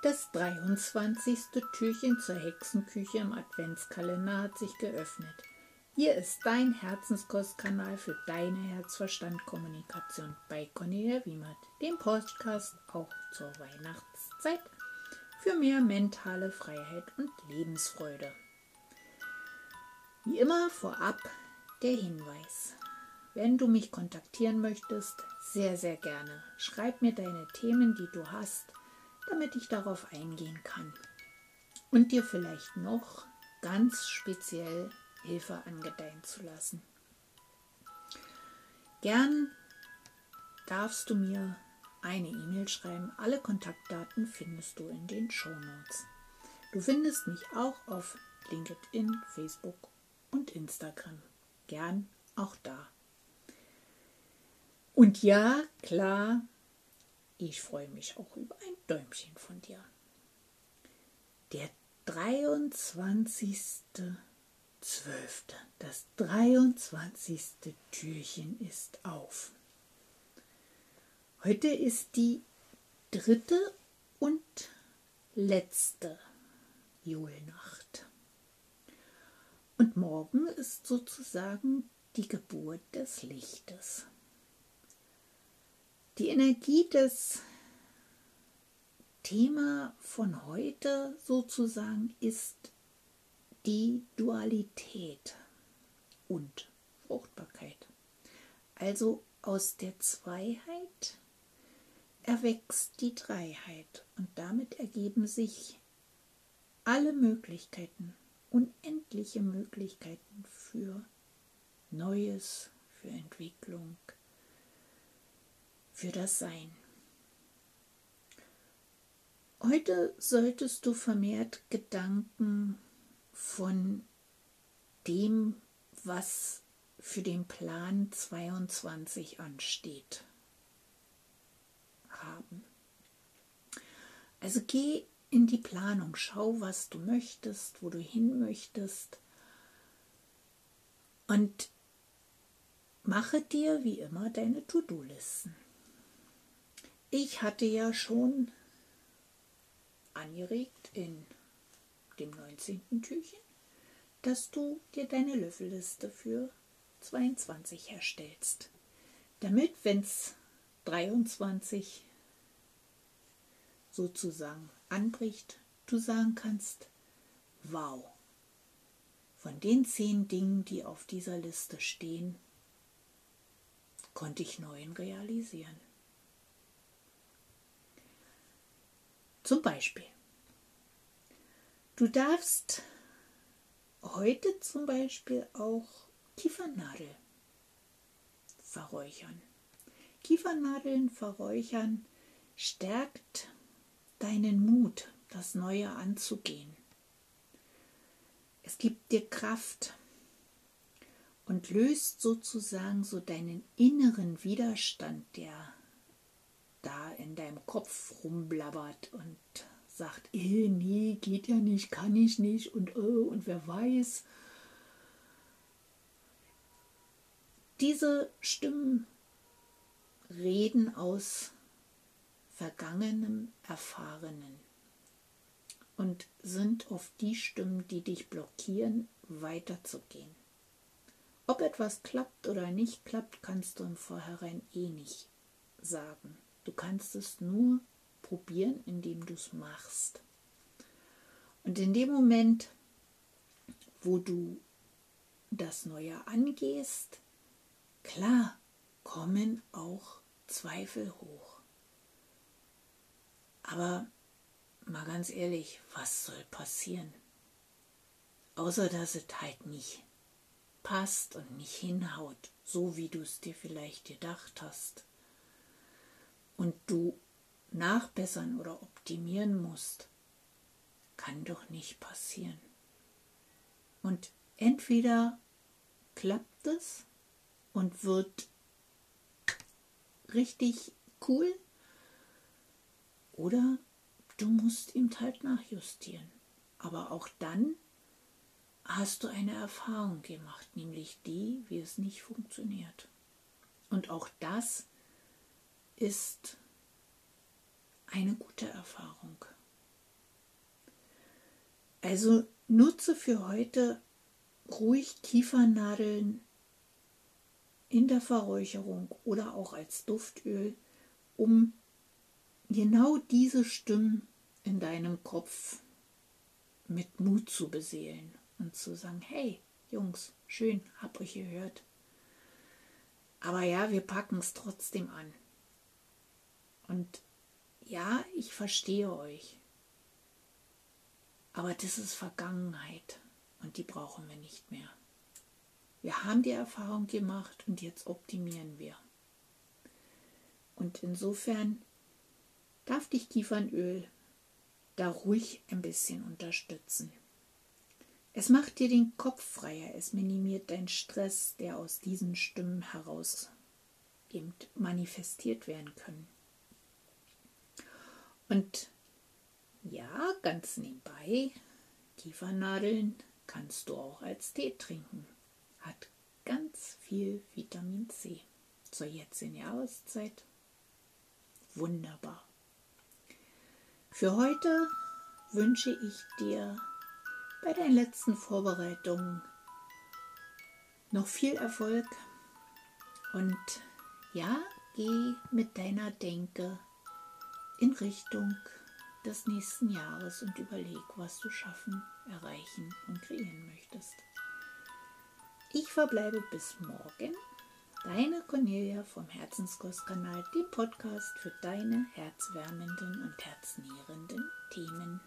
Das 23. Türchen zur Hexenküche im Adventskalender hat sich geöffnet. Hier ist dein Herzenskostkanal für deine Herzverstand-Kommunikation bei Cornelia Wiemert, dem Podcast auch zur Weihnachtszeit für mehr mentale Freiheit und Lebensfreude. Wie immer vorab der Hinweis. Wenn du mich kontaktieren möchtest, sehr, sehr gerne. Schreib mir deine Themen, die du hast damit ich darauf eingehen kann und dir vielleicht noch ganz speziell Hilfe angedeihen zu lassen. Gern darfst du mir eine E-Mail schreiben. Alle Kontaktdaten findest du in den Show Notes. Du findest mich auch auf LinkedIn, Facebook und Instagram. Gern auch da. Und ja, klar, ich freue mich auch über ein Däumchen von dir. Der 23.12. Das 23. Türchen ist auf. Heute ist die dritte und letzte Julnacht. Und morgen ist sozusagen die Geburt des Lichtes. Die Energie des Thema von heute sozusagen ist die Dualität und Fruchtbarkeit. Also aus der Zweiheit erwächst die Dreiheit und damit ergeben sich alle Möglichkeiten, unendliche Möglichkeiten für Neues, für Entwicklung, für das Sein. Heute solltest du vermehrt Gedanken von dem, was für den Plan 22 ansteht, haben. Also geh in die Planung, schau, was du möchtest, wo du hin möchtest und mache dir wie immer deine To-Do-Listen. Ich hatte ja schon angeregt in dem 19. Türchen, dass du dir deine Löffelliste für 22 herstellst. Damit, wenn es 23 sozusagen anbricht, du sagen kannst, wow, von den zehn Dingen, die auf dieser Liste stehen, konnte ich neun realisieren. Zum Beispiel, du darfst heute zum Beispiel auch Kiefernadel verräuchern. Kiefernadeln verräuchern stärkt deinen Mut, das Neue anzugehen. Es gibt dir Kraft und löst sozusagen so deinen inneren Widerstand, der da in deinem Kopf rumblabbert und sagt, eh, nee, geht ja nicht, kann ich nicht und oh, und wer weiß. Diese Stimmen reden aus vergangenem Erfahrenen und sind oft die Stimmen, die dich blockieren, weiterzugehen. Ob etwas klappt oder nicht klappt, kannst du im Vorhinein eh nicht sagen. Du kannst es nur probieren, indem du es machst. Und in dem Moment, wo du das Neue angehst, klar, kommen auch Zweifel hoch. Aber mal ganz ehrlich, was soll passieren? Außer dass es halt nicht passt und nicht hinhaut, so wie du es dir vielleicht gedacht hast und du nachbessern oder optimieren musst, kann doch nicht passieren. Und entweder klappt es und wird richtig cool oder du musst ihm halt nachjustieren. Aber auch dann hast du eine Erfahrung gemacht, nämlich die, wie es nicht funktioniert. Und auch das ist eine gute Erfahrung. Also nutze für heute ruhig Kiefernadeln in der Verräucherung oder auch als Duftöl, um genau diese Stimmen in deinem Kopf mit Mut zu beseelen und zu sagen, hey Jungs, schön, hab euch gehört. Aber ja, wir packen es trotzdem an. Und ja, ich verstehe euch. Aber das ist Vergangenheit und die brauchen wir nicht mehr. Wir haben die Erfahrung gemacht und jetzt optimieren wir. Und insofern darf dich Kiefernöl da ruhig ein bisschen unterstützen. Es macht dir den Kopf freier, es minimiert deinen Stress, der aus diesen Stimmen heraus eben manifestiert werden können. Und ja, ganz nebenbei, Kiefernadeln kannst du auch als Tee trinken. Hat ganz viel Vitamin C zur jetzigen Jahreszeit. Wunderbar. Für heute wünsche ich dir bei deinen letzten Vorbereitungen noch viel Erfolg und ja, geh mit deiner Denke in Richtung des nächsten Jahres und überleg, was du schaffen, erreichen und kreieren möchtest. Ich verbleibe bis morgen. Deine Cornelia vom Herzenskostkanal, dem Podcast für deine herzwärmenden und herznährenden Themen.